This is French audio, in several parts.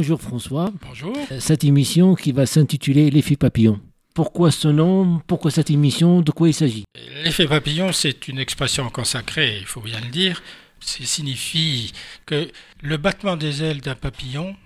Bonjour François. Bonjour. Cette émission qui va s'intituler L'effet papillon. Pourquoi ce nom? Pourquoi cette émission? De quoi il s'agit? L'effet papillon, c'est une expression consacrée, il faut bien le dire. Ça signifie que le battement des ailes d'un papillon,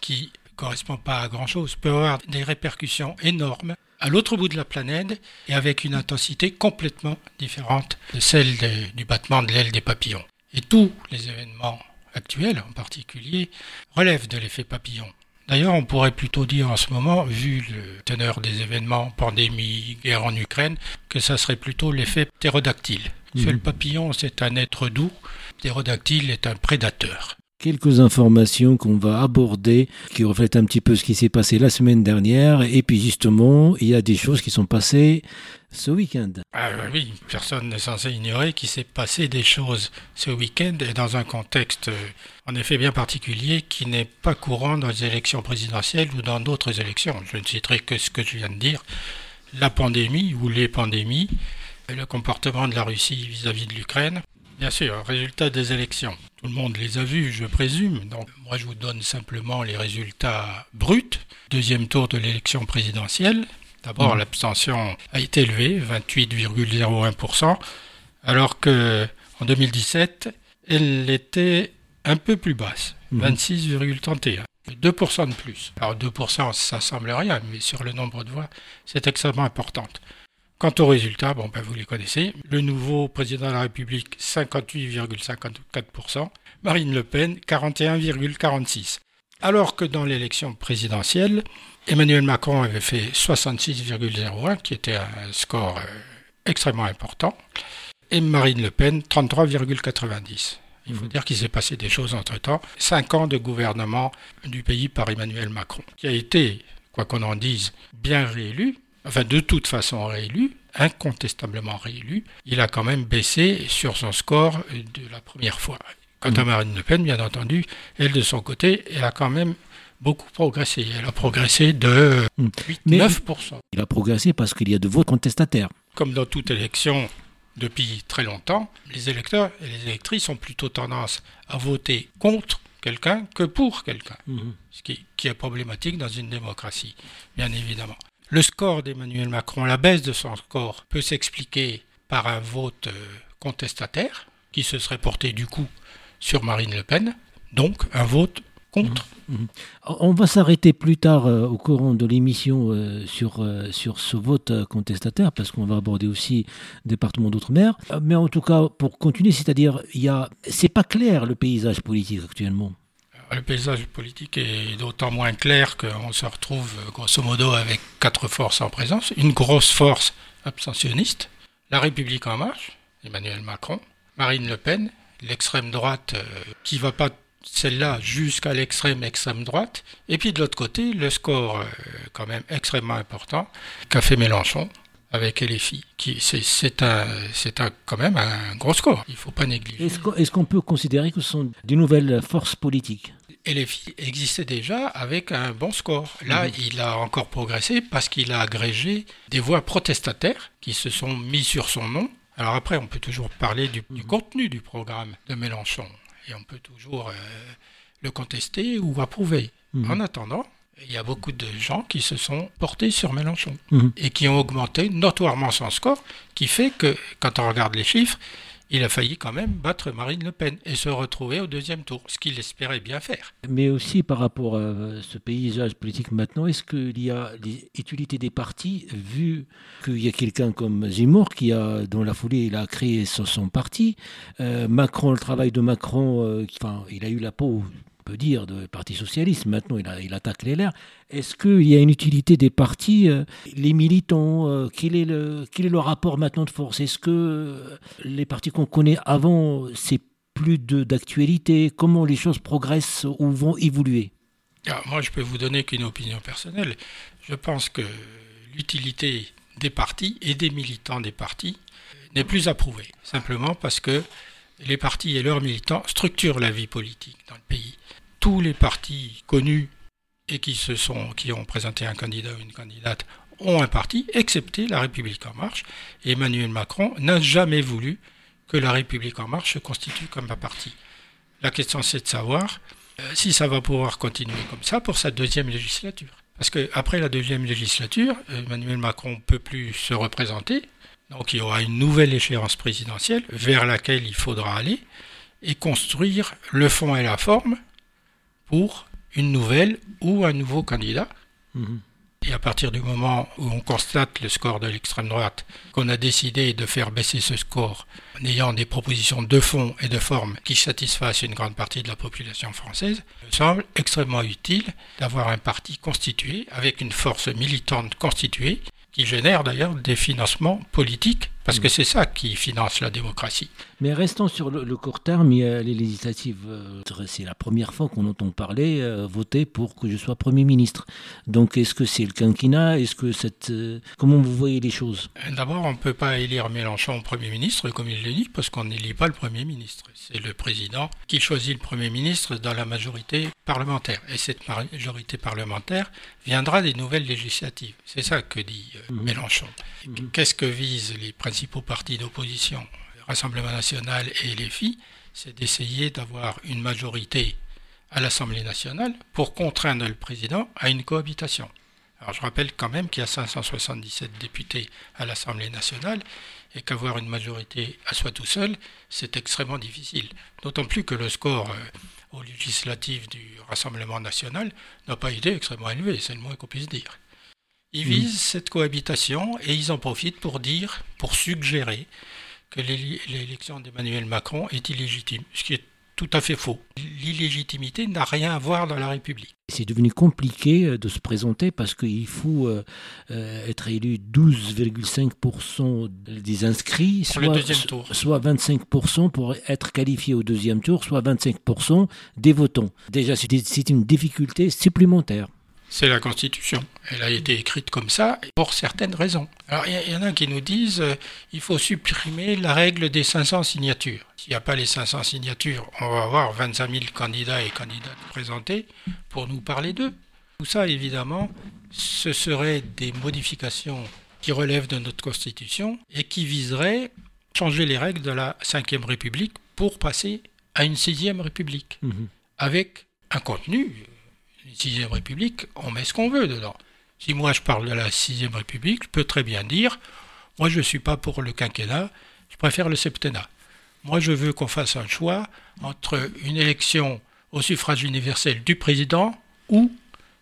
qui correspond pas à grand-chose, peut avoir des répercussions énormes à l'autre bout de la planète et avec une intensité complètement différente de celle du battement de l'aile des papillons. Et tous les événements actuels en particulier relèvent de l'effet papillon. D'ailleurs, on pourrait plutôt dire en ce moment, vu le teneur des événements, pandémie, guerre en Ukraine, que ça serait plutôt l'effet ptérodactyle. Mmh. le papillon, c'est un être doux, ptérodactyle est un prédateur quelques informations qu'on va aborder qui reflètent un petit peu ce qui s'est passé la semaine dernière. Et puis justement, il y a des choses qui sont passées ce week-end. Ah oui, personne n'est censé ignorer qu'il s'est passé des choses ce week-end et dans un contexte euh, en effet bien particulier qui n'est pas courant dans les élections présidentielles ou dans d'autres élections. Je ne citerai que ce que je viens de dire. La pandémie ou les pandémies, le comportement de la Russie vis-à-vis -vis de l'Ukraine, Bien sûr, résultats des élections. Tout le monde les a vus, je présume. Donc, moi, je vous donne simplement les résultats bruts. Deuxième tour de l'élection présidentielle. D'abord, mmh. l'abstention a été élevée, 28,01%, alors que en 2017, elle était un peu plus basse, 26,31%. Mmh. 2% de plus. Alors 2%, ça semble rien, mais sur le nombre de voix, c'est extrêmement important. Quant aux résultats, bon, ben vous les connaissez. Le nouveau président de la République, 58,54%. Marine Le Pen, 41,46%. Alors que dans l'élection présidentielle, Emmanuel Macron avait fait 66,01, qui était un score euh, extrêmement important, et Marine Le Pen, 33,90. Il faut mmh. dire qu'il s'est passé des choses entre-temps. Cinq ans de gouvernement du pays par Emmanuel Macron, qui a été, quoi qu'on en dise, bien réélu, enfin de toute façon réélu, incontestablement réélu, il a quand même baissé sur son score de la première fois. Quant à mm. Marine Le Pen, bien entendu, elle de son côté, elle a quand même beaucoup progressé. Elle a progressé de 8-9%. Mm. Il a progressé parce qu'il y a de votes contestataires. Comme dans toute élection depuis très longtemps, les électeurs et les électrices ont plutôt tendance à voter contre quelqu'un que pour quelqu'un, mm-hmm. ce qui est problématique dans une démocratie, bien évidemment. Le score d'Emmanuel Macron, la baisse de son score, peut s'expliquer par un vote euh, contestataire qui se serait porté du coup sur Marine Le Pen, donc un vote contre. Mmh, mmh. On va s'arrêter plus tard euh, au courant de l'émission euh, sur, sur ce vote contestataire, parce qu'on va aborder aussi le département d'outre-mer. mais en tout cas, pour continuer, c'est-à-dire, il y a, c'est pas clair le paysage politique actuellement. Le paysage politique est d'autant moins clair qu'on se retrouve grosso modo avec quatre forces en présence. Une grosse force abstentionniste, la République en marche, Emmanuel Macron, Marine Le Pen, l'extrême droite euh, qui va pas celle-là jusqu'à l'extrême extrême droite, et puis de l'autre côté, le score euh, quand même extrêmement important qu'a fait Mélenchon avec LFI, qui c'est un, un, quand même un gros score, il ne faut pas négliger. Est-ce qu'on peut considérer que ce sont des nouvelles forces politiques? LFI existait déjà avec un bon score. Là, mhm. il a encore progressé parce qu'il a agrégé des voix protestataires qui se sont mis sur son nom. Alors après, on peut toujours parler du, mhm. contenu du programme de Mélenchon et on peut toujours euh, le contester ou approuver. Mhm. En attendant, il y a beaucoup de gens qui se sont portés sur Mélenchon et qui ont augmenté notoirement son score, qui fait que, quand on regarde les chiffres, il a failli quand même battre Marine Le Pen et se retrouver au deuxième tour, ce qu'il espérait bien faire. Mais aussi par rapport à ce paysage politique maintenant, est-ce qu'il y a l'utilité des partis, vu qu'il y a quelqu'un comme Zemmour qui a, dans la foulée, il a créé son, parti, euh, Macron, le travail de Macron, euh, enfin, il a eu la peau dire, de Parti socialiste. Maintenant, il, attaque les LR. Est-ce qu'il y a une utilité des partis euh, Les militants, euh, quel, est le, quel est le rapport maintenant de force? Est-ce que euh, les partis qu'on connaît avant, c'est plus d'actualité? Comment les choses progressent ou vont évoluer? Ah, Moi, je peux vous donner qu'une opinion personnelle. Je pense que l'utilité des partis et des militants des partis n'est plus approuvée, simplement parce que les partis et leurs militants structurent la vie politique dans le pays tous les partis connus et qui, se sont, qui ont présenté un candidat ou une candidate ont un parti, excepté la République en marche. Et Emmanuel Macron n'a jamais voulu que la République en marche se constitue comme un parti. La question c'est de savoir si ça va pouvoir continuer comme ça pour sa deuxième législature. Parce qu'après la deuxième législature, Emmanuel Macron ne peut plus se représenter. Donc il y aura une nouvelle échéance présidentielle vers laquelle il faudra aller et construire le fond et la forme pour une nouvelle ou un nouveau candidat. Mhm. Et à partir du moment où on constate le score de l'extrême droite, qu'on a décidé de faire baisser ce score en ayant des propositions de fond et de forme qui satisfassent une grande partie de la population française, il me semble extrêmement utile d'avoir un parti constitué avec une force militante constituée qui génère d'ailleurs des financements politiques, parce que mm. c'est ça qui finance la démocratie. Mais restons sur le, court terme, il y a les législatives, euh, c'est la première fois qu'on entend parler, euh, voter pour que je sois Premier ministre. Donc est-ce que c'est le quinquennat? Est-ce que cette... Euh, comment vous voyez les choses? D'abord, on ne peut pas élire Mélenchon Premier ministre, comme il le dit, parce qu'on n'élit pas le Premier ministre. C'est le président qui choisit le Premier ministre dans la majorité parlementaire. Et cette majorité parlementaire viendra des nouvelles législatives. C'est ça que dit mhm. Mélenchon. Mhm. Qu'est-ce que visent les principaux partis d'opposition Rassemblement national et les filles, c'est d'essayer d'avoir une majorité à l'Assemblée nationale pour contraindre le président à une cohabitation. Alors je rappelle quand même qu'il y a 577 députés à l'Assemblée nationale et qu'avoir une majorité à soi tout seul, c'est extrêmement difficile. D'autant plus que le score euh, au législatif du Rassemblement national n'a pas été extrêmement élevé, c'est le moins qu'on puisse dire. Ils visent cette cohabitation et ils en profitent pour dire, pour suggérer que l'élection d'Emmanuel Macron est illégitime, ce qui est tout à fait faux. L'illégitimité n'a rien à voir dans la République. C'est devenu compliqué euh, de se présenter parce qu'il faut euh, euh, être élu 12,5% des inscrits, soit, soit 25% pour être qualifié au deuxième tour, soit 25% des votants. Déjà, c'est une difficulté supplémentaire. C'est la Constitution. Elle a été écrite comme ça pour certaines raisons. Alors il y, en a qui nous disent qu'il euh, il faut supprimer la règle des 500 signatures. S'il n'y a pas les 500 signatures, on va avoir 25 000 candidats et candidates présentés pour nous parler d'eux. Tout ça, évidemment, ce seraient des modifications qui relèvent de notre Constitution et qui viseraient changer les règles de la Ve République pour passer à une Sixième République, mhm. avec un contenu Sixième République, on met ce qu'on veut dedans. Si moi je parle de la Sixième République, je peux très bien dire, moi je ne suis pas pour le quinquennat, je préfère le septennat. Moi je veux qu'on fasse un choix entre une élection au suffrage universel du président ou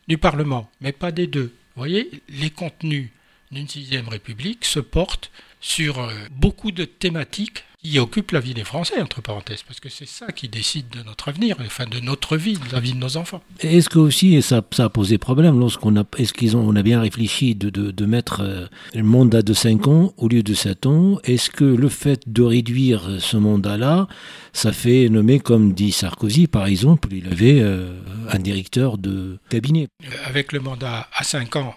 du Parlement, mais pas des deux. Vous voyez, les contenus d'une sixième république se portent sur euh, beaucoup de thématiques qui occupent la vie des Français, entre parenthèses, parce que c'est ça qui décide de notre avenir, enfin de notre vie, de la vie de nos enfants. Est-ce que aussi, ça, ça a posé problème lorsqu'on a, est-ce qu'ils ont, on a bien réfléchi de, de, de mettre euh, le mandat de 5 ans au lieu de 7 ans Est-ce que le fait de réduire ce mandat-là, ça fait nommer, comme dit Sarkozy, par exemple, il avait euh, un directeur de cabinet Avec le mandat à 5 ans,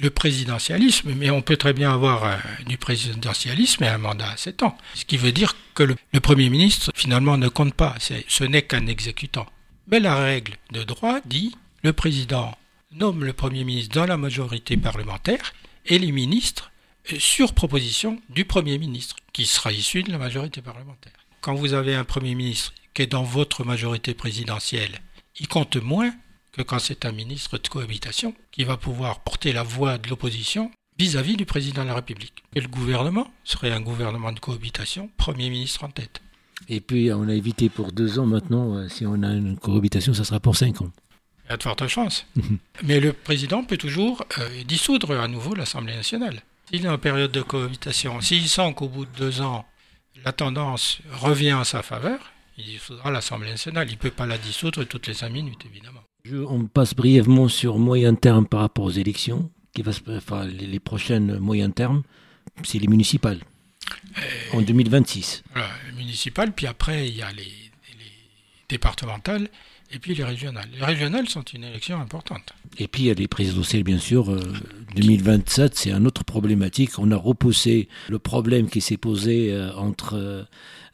le présidentialisme, mais on peut très bien avoir du présidentialisme et un mandat à 7 ans. Ce qui veut dire que le, Premier ministre, finalement, ne compte pas. Ce n'est qu'un exécutant. Mais la règle de droit dit le président nomme le Premier ministre dans la majorité parlementaire et les ministres euh, sur proposition du Premier ministre, qui sera issu de la majorité parlementaire. Quand vous avez un Premier ministre qui est dans votre majorité présidentielle, il compte moins que quand c'est un ministre de cohabitation qui va pouvoir porter la voix de l'opposition vis-à-vis du président de la République. Et le gouvernement serait un gouvernement de cohabitation, Premier ministre en tête. Et puis on a évité pour deux ans maintenant, euh, si on a une cohabitation, ça sera pour cinq ans. Il y a de fortes chances. Mais le président peut toujours euh, dissoudre à nouveau l'Assemblée nationale. S'il est en période de cohabitation, s'il sent qu'au bout de deux ans, la tendance revient en sa faveur, il dissoudra l'Assemblée nationale. Il ne peut pas la dissoudre toutes les cinq minutes, évidemment on passe brièvement sur moyen terme par rapport aux élections, qui va enfin, les, prochaines moyen termes, c'est les municipales, en 2026. Voilà, les municipales, puis après il y a les, départementales et puis les régionales. Les régionales sont une élection importante. Et puis il y a les présidentielles, bien sûr. 2027, euh, c'est un autre problématique. On a repoussé le problème qui s'est posé euh, entre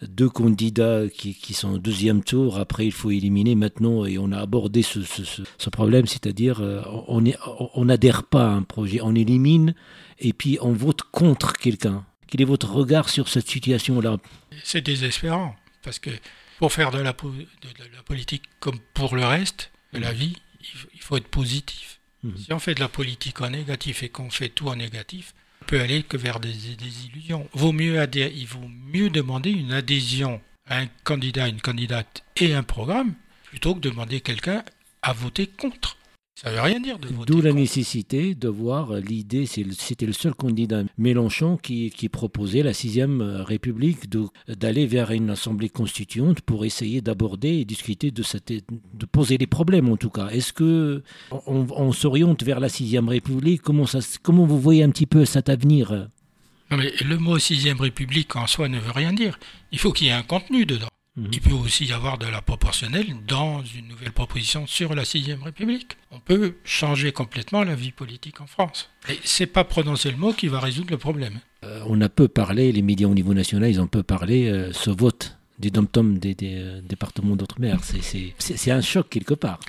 deux candidats qui, sont au deuxième tour. Après, il faut éliminer maintenant, et on a abordé ce, problème, c'est-à-dire euh, on n'adhère pas à un projet, on élimine et puis on vote contre quelqu'un. Quel est votre regard sur cette situation-là? C'est désespérant, parce que Pour faire de la, de la, politique comme pour le reste de la vie, il faut être positif. Mhm. Si on fait de la politique en négatif et qu'on fait tout en négatif, on peut aller que vers des, des illusions. Vaut mieux il vaut mieux demander une adhésion à un candidat, une candidate et un programme plutôt que demander quelqu'un à voter contre. Ça ne veut rien dire de voter D'où la nécessité de voir l'idée, c'était le seul candidat Mélenchon qui, qui proposait la sixième euh, République d'aller vers une assemblée constituante pour essayer d'aborder et discuter de, cette, de poser des problèmes en tout cas. Est-ce que on, s'oriente vers la sixième République? Comment, ça, comment vous voyez un petit peu cet avenir? Non mais le mot sixième République en soi ne veut rien dire. Il faut qu'il y ait un contenu dedans. Mhm. Il peut aussi y avoir de la proportionnelle dans une nouvelle proposition sur la sixième République. On peut changer complètement la vie politique en France. Et c'est pas prononcer le mot qui va résoudre le problème. Euh, on a peu parlé, les médias au niveau national, ils ont peu parlé euh, ce vote des dom des, euh, départements d'outre-mer. C'est un choc quelque part.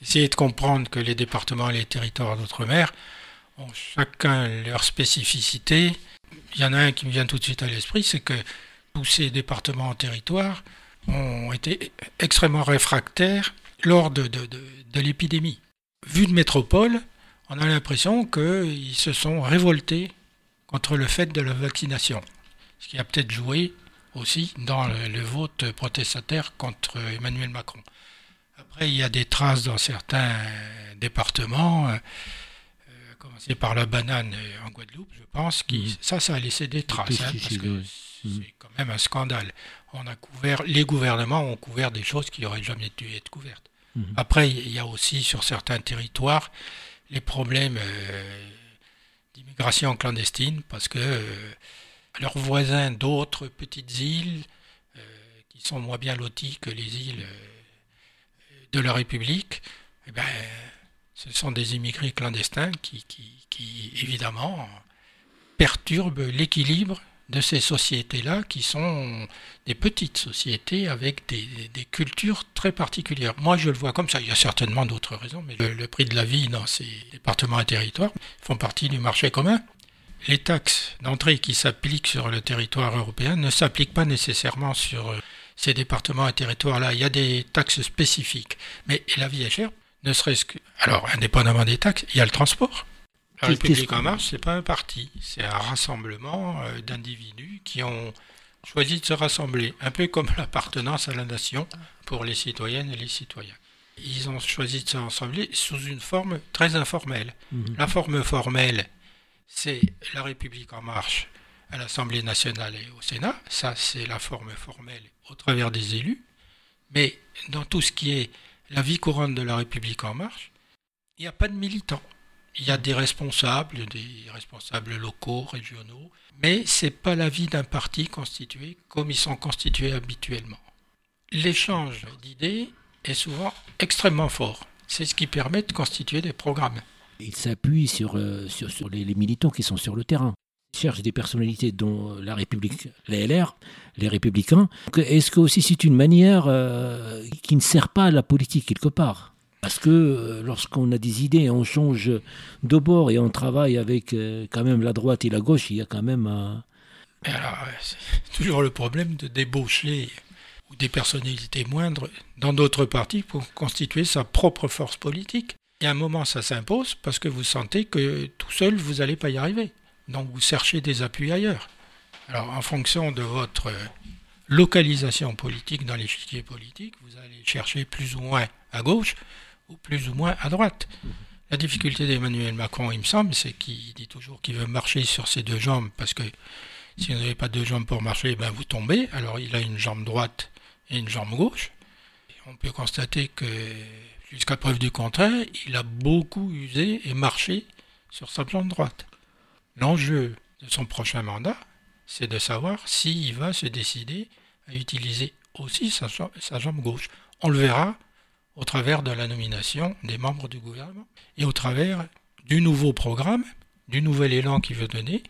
Essayer de comprendre que les départements et les territoires d'outre-mer ont chacun leur spécificité. Il y en a un qui me vient tout de suite à l'esprit, c'est que tous ces départements en territoire ont été extrêmement réfractaires lors de, l'épidémie. Vu de métropole, on a l'impression qu'ils se sont révoltés contre le fait de la vaccination, ce qui a peut-être joué aussi dans le, vote protestataire contre Emmanuel Macron. Après, il y a des traces dans certains départements, euh, euh commencer par la banane en Guadeloupe, je pense, qui, mmh. ça, ça a laissé des traces, hein, parce que c'est quand même un scandale on a couvert, les gouvernements ont couvert des choses qui n'auraient jamais dû être couvertes. Mhm. Après, il y a aussi sur certains territoires les problèmes euh, d'immigration clandestine parce que euh, leurs voisins d'autres petites îles euh, qui sont moins bien lotis que les îles de la République, eh ben, ce sont des immigrés clandestins qui, qui évidemment perturbent l'équilibre de ces sociétés-là qui sont des petites sociétés avec des, cultures très particulières. Moi, je le vois comme ça. Il y a certainement d'autres raisons, mais le, prix de la vie dans ces départements et territoires font partie du marché commun. Les taxes d'entrée qui s'appliquent sur le territoire européen ne s'appliquent pas nécessairement sur euh, ces départements et territoires-là. Il y a des taxes spécifiques. Mais la vie est chère, ne serait-ce que... Alors, indépendamment des taxes, il y a le transport. La République en marche, c'est pas un parti, c'est un rassemblement euh, d'individus qui ont choisi de se rassembler, un peu comme l'appartenance à la nation pour les citoyennes et les citoyens. Ils ont choisi de se rassembler sous une forme très informelle. Mhm. La forme formelle, c'est la République en marche à l'Assemblée nationale et au Sénat. Ça, c'est la forme formelle au travers des élus. Mais dans tout ce qui est la vie courante de la République en marche, il n'y a pas de militants il y a des responsables, des responsables locaux, régionaux, mais ce n'est pas la vie d'un parti constitué comme ils sont constitués habituellement. L'échange d'idées est souvent extrêmement fort. C'est ce qui permet de constituer des programmes. Il s'appuie sur, euh, sur, les, militants qui sont sur le terrain. Cherche des personnalités dont la République, les LR, les Républicains. Est-ce que aussi c'est une manière euh, qui ne sert pas à la politique quelque part? Parce que euh, lorsqu'on a des idées, on change de bord et on travaille avec euh, quand même la droite et la gauche, il y a quand même un... c'est toujours le problème de débaucher des personnalités moindres dans d'autres partis pour constituer sa propre force politique. Et à un moment, ça s'impose parce que vous sentez que tout seul, vous n'allez pas y arriver. Donc vous cherchez des appuis ailleurs. Alors en fonction de votre localisation politique dans l'échiquier politique, vous allez chercher plus ou moins à gauche ou plus ou moins à droite. La difficulté d'Emmanuel Macron, il me semble, c'est qu'il dit toujours qu'il veut marcher sur ses deux jambes, parce que si vous n'avez pas deux jambes pour marcher, ben vous tombez. Alors il a une jambe droite et une jambe gauche. on peut constater que, jusqu'à preuve du contraire, il a beaucoup usé et marché sur sa jambe droite. L'enjeu de son prochain mandat, c'est de savoir s'il va se décider à utiliser aussi sa, sa jambe gauche. On le verra au travers de la nomination des membres du gouvernement et au travers du nouveau programme, du nouvel élan qu'il veut donner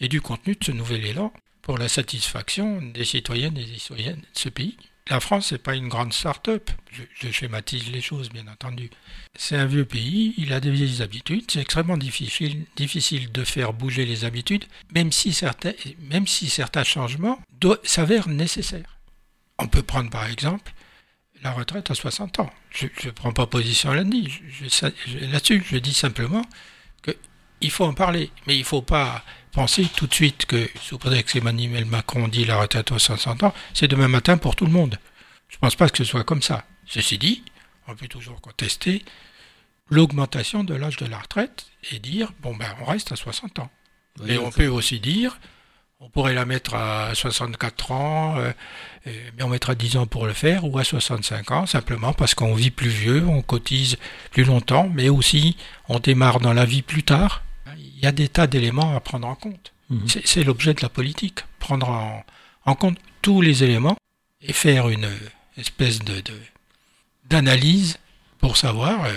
et du contenu de ce nouvel élan pour la satisfaction des citoyennes et des citoyennes de ce pays. La France, n'est pas une grande start-up. Je, schématise les choses, bien entendu. C'est un vieux pays, il a des vieilles habitudes. C'est extrêmement difficile, difficile de faire bouger les habitudes, même si certains, même si certains changements s'avèrent nécessaires. On peut prendre par exemple la retraite à 60 ans. Je ne prends pas position là-dessus. Je, je dis simplement qu'il faut en parler. Mais il ne faut pas penser tout de suite que, sous prétexte qu'Emmanuel Macron dit la retraite à 60 ans, c'est demain matin pour tout le monde. Je ne pense pas que ce soit comme ça. Ceci dit, on peut toujours contester l'augmentation de l'âge de la retraite et dire, bon ben on reste à 60 ans. et on peut aussi dire, on pourrait la mettre à 64 ans, euh, mais on mettra 10 ans pour le faire, ou à 65 ans, simplement parce qu'on vit plus vieux, on cotise plus longtemps, mais aussi on démarre dans la vie plus tard. Il y a des tas d'éléments à prendre en compte. Mhm. C'est l'objet de la politique, prendre en, compte tous les éléments et faire une espèce de d'analyse pour savoir euh,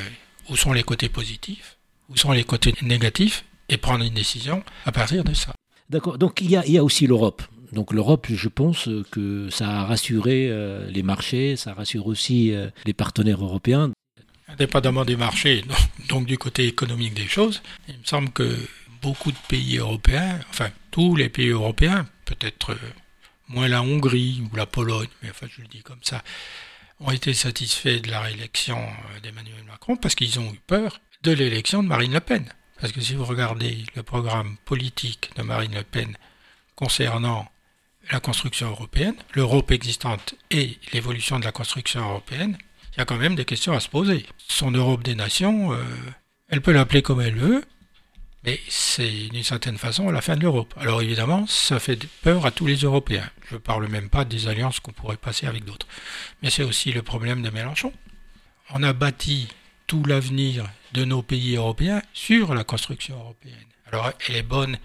où sont les côtés positifs, où sont les côtés négatifs, et prendre une décision à partir de ça. D'accord. Donc il y a, il y a aussi l'Europe. Donc l'Europe, je pense que ça a rassuré euh, les marchés, ça rassure aussi euh, les partenaires européens. Indépendamment des marchés, donc du côté économique des choses, il me semble que beaucoup de pays européens, enfin tous les pays européens, peut-être moins la Hongrie ou la Pologne, mais enfin je le dis comme ça, ont été satisfaits de la réélection euh, d'Emmanuel Macron parce qu'ils ont eu peur de l'élection de Marine Le Pen. Parce que si vous regardez le programme politique de Marine Le Pen concernant la construction européenne, l'Europe existante et l'évolution de la construction européenne, il y a quand même des questions à se poser. Son Europe des nations, euh, elle peut l'appeler comme elle veut, mais c'est d'une certaine façon la fin de l'Europe. Alors évidemment, ça fait peur à tous les Européens. Je ne parle même pas des alliances qu'on pourrait passer avec d'autres. Mais c'est aussi le problème de Mélenchon. On a bâti tout l'avenir de nos pays européens sur la construction européenne. Alors elle est bonne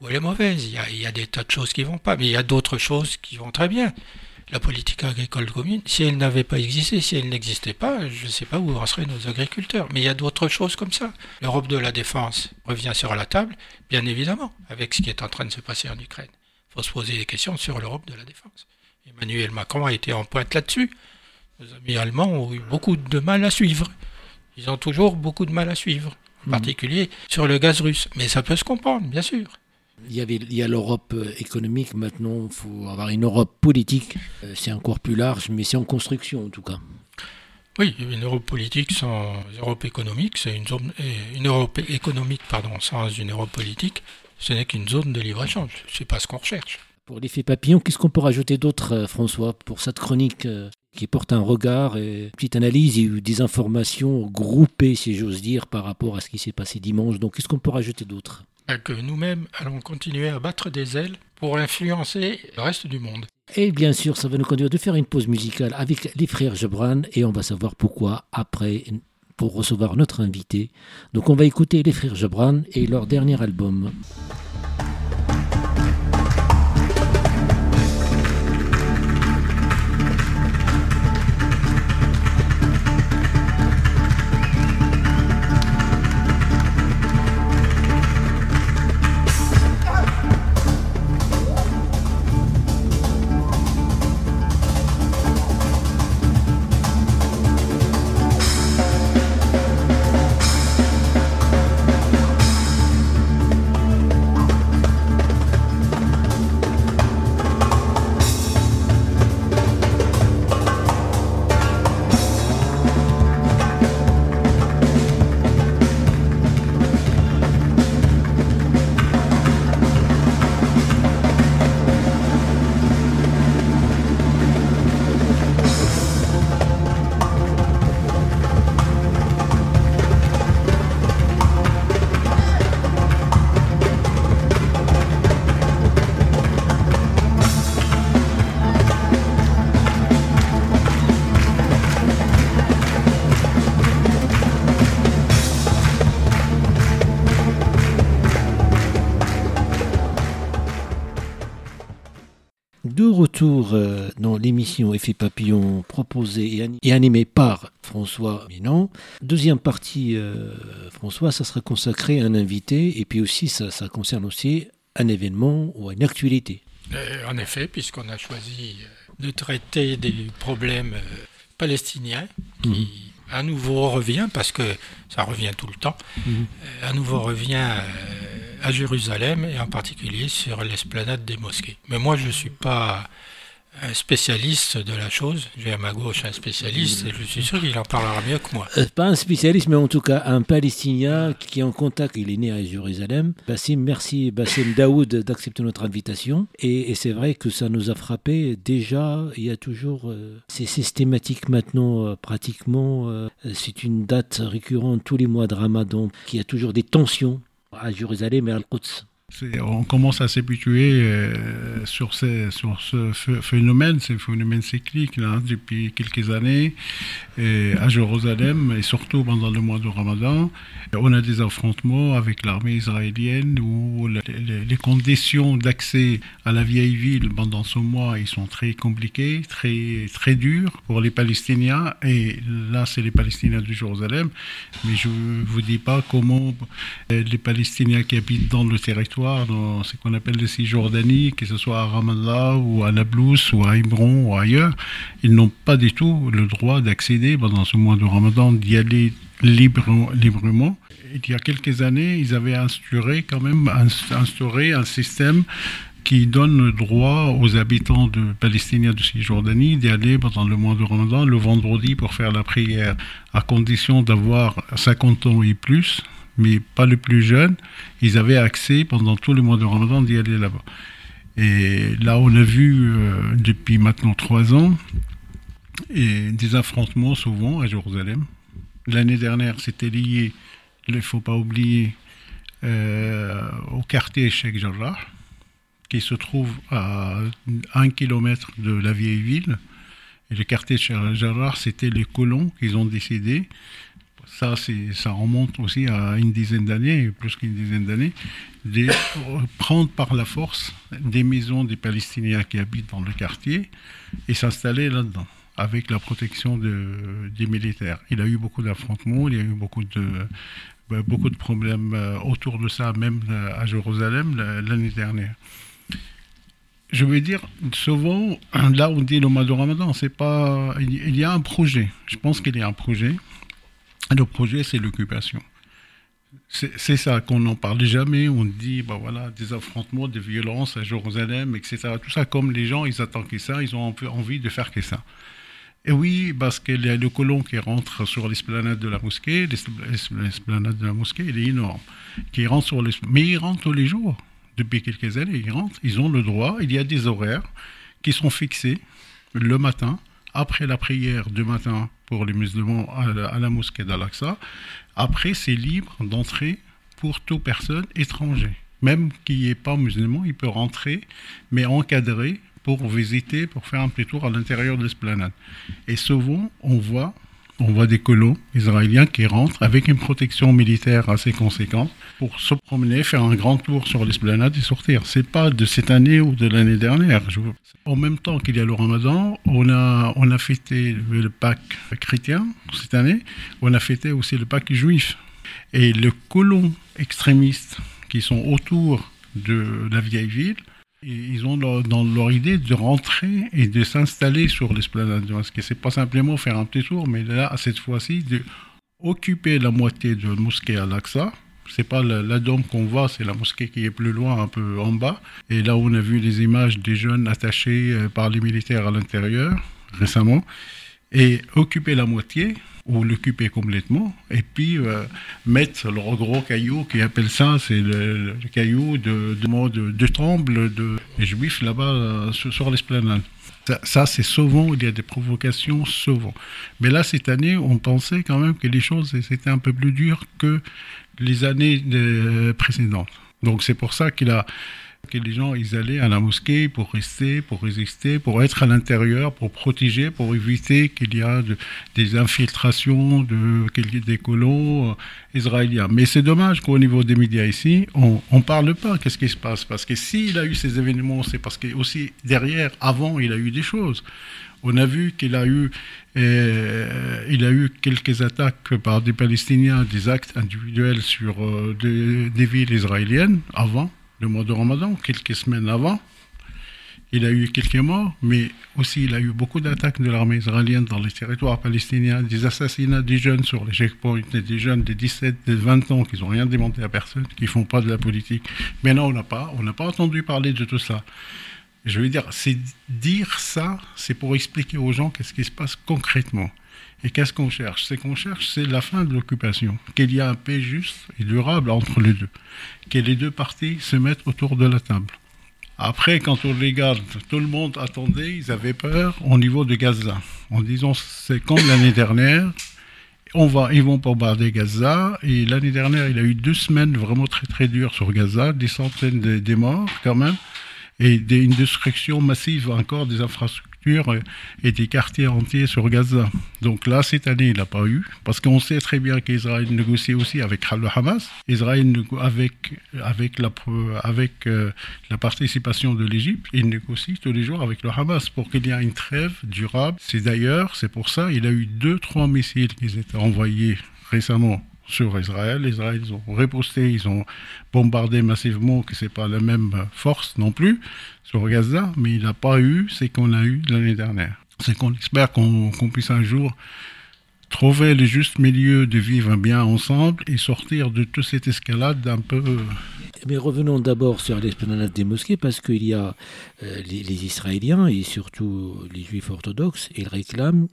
ou elle est mauvaise. Il y a, des tas de choses qui vont pas, mais il y a d'autres choses qui vont très bien la politique agricole commune, si elle n'avait pas existé, si elle n'existait pas, je ne sais pas où en seraient nos agriculteurs. Mais il y a d'autres choses comme ça. L'Europe de la défense revient sur la table, bien évidemment, avec ce qui est en train de se passer en Ukraine. Il faut se poser des questions sur l'Europe de la défense. Emmanuel Macron a été en pointe là-dessus. Nos amis allemands ont eu beaucoup de mal à suivre. Ils ont toujours beaucoup de mal à suivre, en mmh. particulier sur le gaz russe. Mais ça peut se comprendre, bien sûr. Il y, avait, il y a l'Europe euh, économique, maintenant il faut avoir une Europe politique. Euh, c'est encore plus large, mais c'est en construction en tout cas. Oui, une Europe politique sans Europe économique, c'est une zone, une Europe économique pardon, sans une Europe politique, ce n'est qu'une zone de libre-échange. C'est pas ce qu'on recherche. Pour l'effet papillon, qu'est-ce qu'on peut rajouter d'autre, euh, François, pour cette chronique qui porte un regard et une petite analyse et des informations groupées, si j'ose dire, par rapport à ce qui s'est passé dimanche. Donc, qu'est-ce qu'on peut rajouter d'autre? Que nous-mêmes allons continuer à battre des ailes pour influencer le reste du monde. Et bien sûr, ça va nous conduire de faire une pause musicale avec les frères Gebran et on va savoir pourquoi après pour recevoir notre invité. Donc on va écouter les frères Gebran et leur dernier album. L'émission Effet Papillon proposée et animée par François Minon. Deuxième partie, euh, François, ça sera consacré à un invité et puis aussi ça, concerne aussi un événement ou une actualité. Euh, en effet, puisqu'on a choisi de traiter des problèmes palestiniens qui mhm. à nouveau revient, parce que ça revient tout le temps, mhm. à nouveau revient à Jérusalem et en particulier sur l'esplanade des mosquées. Mais moi, je ne suis pas un spécialiste de la chose. J'ai à ma gauche un spécialiste et je suis sûr qu'il en parlera mieux que moi. Euh, pas un spécialiste, mais en tout cas un Palestinien qui est en contact. Il est né à Jérusalem. Bassim, merci Bassim Daoud d'accepter notre invitation. Et, c'est vrai que ça nous a frappé. Déjà, il y a toujours. Euh, c'est systématique maintenant, euh, pratiquement. c'est une date récurrente tous les mois de Ramadan, qui a toujours des tensions à Jérusalem et à Al-Quds on commence à s'habituer euh, sur, sur ce phénomène, ce phénomène cyclique là, depuis quelques années et à Jérusalem et surtout pendant le mois de Ramadan. On a des affrontements avec l'armée israélienne où les, conditions d'accès à la vieille ville pendant ce mois ils sont très compliquées, très, très dures pour les Palestiniens. Et là, c'est les Palestiniens de Jérusalem. Mais je ne vous dis pas comment les Palestiniens qui habitent dans le territoire, dans ce qu'on appelle les Cisjordanie, que ce soit à Ramallah ou à Nablus ou à Hébron ou ailleurs, ils n'ont pas du tout le droit d'accéder pendant ce mois de Ramadan, d'y aller librement. Il y a quelques années, ils avaient instauré quand même instauré un système qui donne le droit aux habitants de Palestiniens de Cisjordanie d'y aller pendant le mois de Ramadan le vendredi pour faire la prière, à condition d'avoir 50 ans et plus, mais pas le plus jeune. Ils avaient accès pendant tout le mois de Ramadan d'y aller là-bas. Et là, on a vu euh, depuis maintenant trois ans des affrontements souvent à Jérusalem. L'année dernière, c'était lié, il ne faut pas oublier, euh, au quartier Sheikh Jarrah, qui se trouve à un kilomètre de la vieille ville. Et le quartier Sheikh Jarrah, c'était les colons qu'ils ont décidé. Ça, remonte aussi à une dizaine d'années, plus qu'une dizaine d'années, de prendre par la force des maisons des Palestiniens qui habitent dans le quartier et s'installer là-dedans avec la protection de, des militaires. Il a eu beaucoup d'affrontements, il y a eu beaucoup de, bah, beaucoup de problèmes euh, autour de ça, même euh, à Jérusalem l'année dernière. Je veux dire, souvent, là on dit le mois de Ramadan, pas, il y a un projet. Je pense qu'il y a un projet. Le projet, c'est l'occupation. C'est ça qu'on n'en parle jamais. On dit, bah voilà, des affrontements, des violences à Jérusalem, etc. Tout ça, comme les gens, ils attendent que ça, ils ont envie de faire que ça. Et oui, parce qu'il y le colon qui rentre sur l'esplanade de la mosquée. L'esplanade de la mosquée, il est énorme. Rentre sur Mais ils rentrent tous les jours. Depuis quelques années, ils rentrent. Ils ont le droit. Il y a des horaires qui sont fixés le matin, après la prière du matin pour les musulmans à la, mosquée d'Al-Aqsa. Après, c'est libre d'entrer pour toute personne étrangère. Même qui n'est pas musulman, il peut rentrer, mais encadré pour visiter, pour faire un petit tour à l'intérieur de l'esplanade. Et souvent, on voit, on voit des colons israéliens qui rentrent avec une protection militaire assez conséquente pour se promener, faire un grand tour sur l'esplanade et sortir. C'est pas de cette année ou de l'année dernière. En même temps qu'il y a le Ramadan, on a, on a fêté le Pâques chrétien cette année, on a fêté aussi le Pâques juif. Et les colons extrémistes qui sont autour de la vieille ville ils ont dans leur idée de rentrer et de s'installer sur l'esplanade de mosquée. C'est pas simplement faire un petit tour, mais là, cette fois-ci, de occuper la moitié de la mosquée à l'Aqsa. C'est pas la, la dôme qu'on voit, c'est la mosquée qui est plus loin, un peu en bas. Et là, on a vu des images des jeunes attachés euh, par les militaires à l'intérieur récemment. Et occuper la moitié, ou l'occuper complètement, et puis euh, mettre le gros caillou qui appelle ça, c'est le, caillou de, de, de, tremble de, des juifs là-bas euh, sur, l'esplanade. Ça, c'est souvent, il y a des provocations souvent. Mais là, cette année, on pensait quand même que les choses, c'était un peu plus dur que les années euh, précédentes. Donc c'est pour ça qu'il a que les gens ils allaient à la mosquée pour rester, pour résister, pour être à l'intérieur, pour protéger, pour éviter qu'il y ait des infiltrations de, des colons euh, israéliens. Mais c'est dommage qu'au niveau des médias ici, on ne parle pas qu'est-ce qui se passe? Parce que s'il a eu ces événements, c'est parce que aussi derrière, avant, il a eu des choses. On a vu qu'il a eu, euh, il a eu quelques attaques par des Palestiniens, des actes individuels sur euh, des villes israéliennes avant le mois de Ramadan, quelques semaines avant. Il a eu quelques morts, mais aussi il a eu beaucoup d'attaques de l'armée israélienne dans les territoires palestiniens, des assassinats des jeunes sur les checkpoints, des jeunes de 17, de 20 ans qui n'ont rien demandé à personne, qui ne font pas de la politique. Mais non, on n'a pas, pas entendu parler de tout ça. Je veux dire, c'est dire ça, c'est pour expliquer aux gens qu'est-ce qui se passe concrètement. Et qu'est-ce qu'on cherche? Ce qu'on cherche, c'est la fin de l'occupation, qu'il y a un paix juste et durable entre les deux, que les deux parties se mettent autour de la table. Après, quand on regarde, tout le monde attendait, ils avaient peur au niveau de Gaza, en disant c'est comme l'année dernière, on va, ils vont bombarder Gaza. Et l'année dernière, il y a eu deux semaines vraiment très très dures sur Gaza, des centaines de, morts quand même, et une destruction massive encore des infrastructures et des quartiers entiers sur Gaza. Donc là, cette année, il n'a pas eu, parce qu'on sait très bien qu'Israël négocie aussi avec le Hamas. Israël, avec, avec, la, avec euh, la participation de l'Égypte, il négocie tous les jours avec le Hamas pour qu'il y ait une trêve durable. C'est d'ailleurs, c'est pour ça, il a eu deux, trois missiles qui étaient envoyés récemment sur Israël. Israël, ils ont riposté, ils ont bombardé massivement, que c'est pas la même force non plus sur Gaza, mais il n'a pas eu ce qu'on a eu l'année dernière. C'est qu'on espère qu'on puisse un jour trouver le juste milieu de vivre bien ensemble et sortir de toute cette escalade un peu mais revenons d'abord sur l'esplanade des mosquées, parce qu'il y a euh, les, Israéliens et surtout les Juifs orthodoxes, ils réclament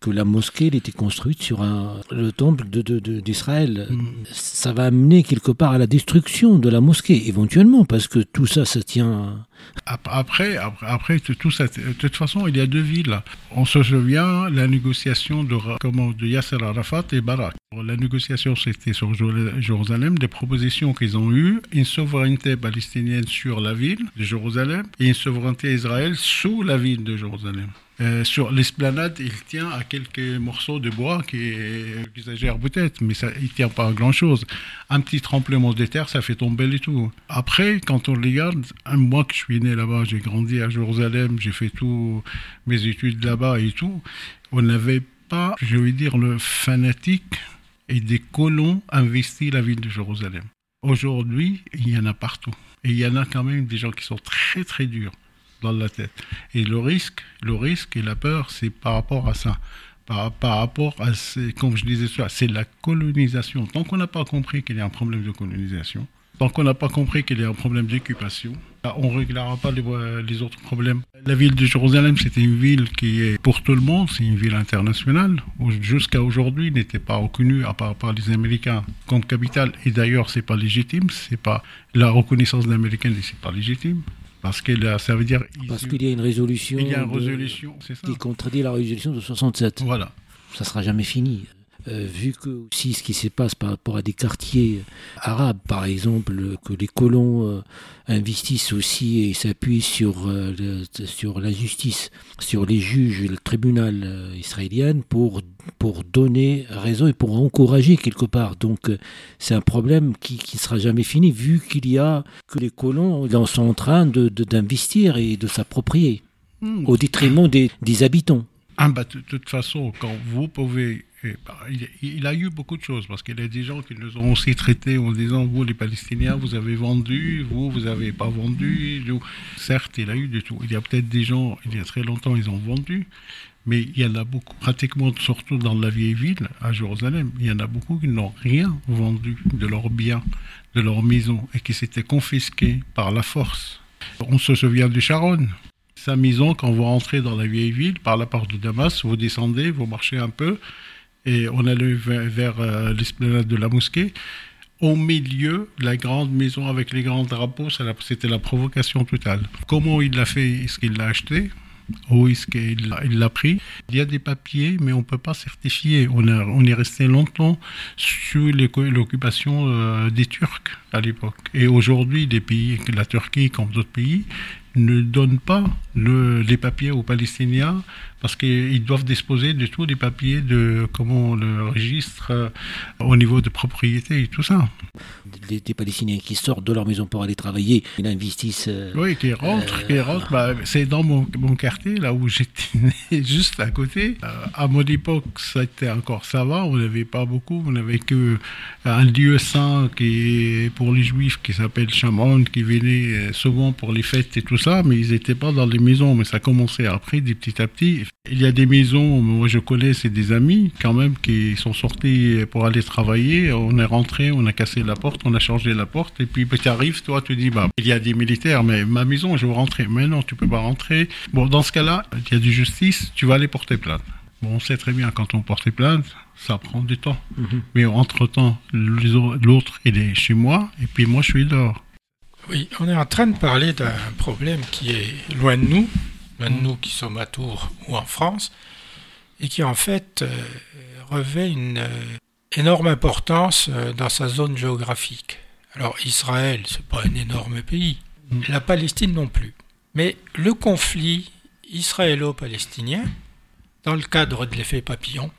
que la mosquée était construite sur un, le temple d'Israël. De, mm. Ça va amener quelque part à la destruction de la mosquée, éventuellement, parce que tout ça, ça tient... Après, après, après tout ça, de toute façon, il y a deux villes. On se souvient la négociation de, comment, de Yasser Arafat et Barak. La négociation, c'était sur Jérusalem, des propositions qu'ils ont eues, une souveraineté palestinienne sur la ville de Jérusalem et une souveraineté israélienne sous la ville de Jérusalem. Euh, sur l'esplanade, il tient à quelques morceaux de bois qui exagèrent peut-être, mais ça, il tient pas à grand-chose. Un petit tremblement de terre, ça fait tomber les tout. Après, quand on regarde, moi que je suis né là-bas, j'ai grandi à Jérusalem, j'ai fait tous mes études là-bas et tout, on n'avait pas, je veux dire, le fanatique et des colons investis la ville de Jérusalem. Aujourd'hui, il y en a partout. Et il y en a quand même des gens qui sont très très durs dans la tête. Et le risque, le risque et la peur, c'est par rapport à ça. Par, par rapport à, comme je disais, c'est la colonisation. Tant qu'on n'a pas compris qu'il y a un problème de colonisation, tant qu'on n'a pas compris qu'il y a un problème d'occupation, on ne réglera pas les, autres problèmes. La ville de Jérusalem, c'était une ville qui est pour tout le monde, c'est une ville internationale. Jusqu'à aujourd'hui, n'était pas reconnue à part par les Américains comme capitale. Et d'ailleurs, c'est pas légitime. C'est pas la reconnaissance d'Américains, c'est pas légitime. Parce que ça veut dire. Parce qu'il y a une résolution. Il y a une résolution, c'est ça. Qui contredit la résolution de 67. Voilà. Ça sera jamais fini. Euh, vu que aussi ce qui se passe par rapport à des quartiers arabes, par exemple, que les colons euh, investissent aussi et s'appuient sur, euh, sur la justice, sur les juges et le tribunal israélien pour, pour donner raison et pour encourager quelque part. Donc c'est un problème qui ne sera jamais fini, vu qu'il y a que les colons sont en train d'investir de, et de s'approprier, hmm. au détriment des, des habitants. Ah bah, de toute façon, quand vous pouvez bah, il, a eu beaucoup de choses parce qu'il y a des gens qui nous ont aussi traités en disant vous les Palestiniens vous avez vendu, vous vous avez pas vendu. Certes, il a eu du tout. Il y a peut-être des gens il y a très longtemps ils ont vendu, mais il y en a beaucoup, pratiquement surtout dans la vieille ville à Jérusalem, il y en a beaucoup qui n'ont rien vendu de leurs biens, de leur maison et qui s'étaient confisqués par la force. On se souvient du Sharon. Sa maison, quand vous rentrez dans la vieille ville, par la porte de Damas, vous descendez, vous marchez un peu, et on allait vers, euh, l'esplanade de la mosquée. Au milieu, la grande maison avec les grands drapeaux, c'était la provocation totale. Comment il l'a fait Est-ce qu'il l'a acheté? Où est-ce qu'il l'a pris? Il y a des papiers, mais on ne peut pas certifier. On, est resté longtemps sous l'occupation euh, des Turcs à l'époque. Et aujourd'hui, des pays, la Turquie comme d'autres pays, ne donnent pas le, les papiers aux Palestiniens parce qu'ils doivent disposer de tous les papiers de comment le registre euh, au niveau de propriété et tout ça. Des, Palestiniens qui sortent de leur maison pour aller travailler, ils investissent. Euh, oui, qui rentrent, qui euh, rentrent. Bah, c'est dans mon, mon, quartier, là où j'étais né, juste à côté. à mon époque, c'était encore ça va, on n'avait pas beaucoup, on n'avait que un lieu saint qui est pour les juifs qui s'appelle Chamon, qui venait souvent pour les fêtes et tout ça mais ils n'étaient pas dans les maisons. Mais ça commençait après, petit à petit. Il y a des maisons, moi je connais, c'est des amis quand même qui sont sortis pour aller travailler. On est rentré, on a cassé la porte, on a changé la porte. Et puis tu arrives, toi, tu dis, bah, il y a des militaires, mais ma maison, je veux rentrer. Mais non, tu peux pas rentrer. Bon, dans ce cas-là, il y a du justice, tu vas aller porter plainte. Bon, on sait très bien, quand on porte plainte, ça prend du temps. Mhm. Mais entre-temps, l'autre, il est chez moi, et puis moi, je suis dehors. Oui, on est en train de parler d'un problème qui est loin de nous, de nous qui sommes à Tours ou en France, et qui en fait euh, revêt une euh, énorme importance euh, dans sa zone géographique. Alors Israël, c'est pas un énorme pays, mm. la Palestine non plus. Mais le conflit israélo-palestinien, dans le cadre de l'effet papillon,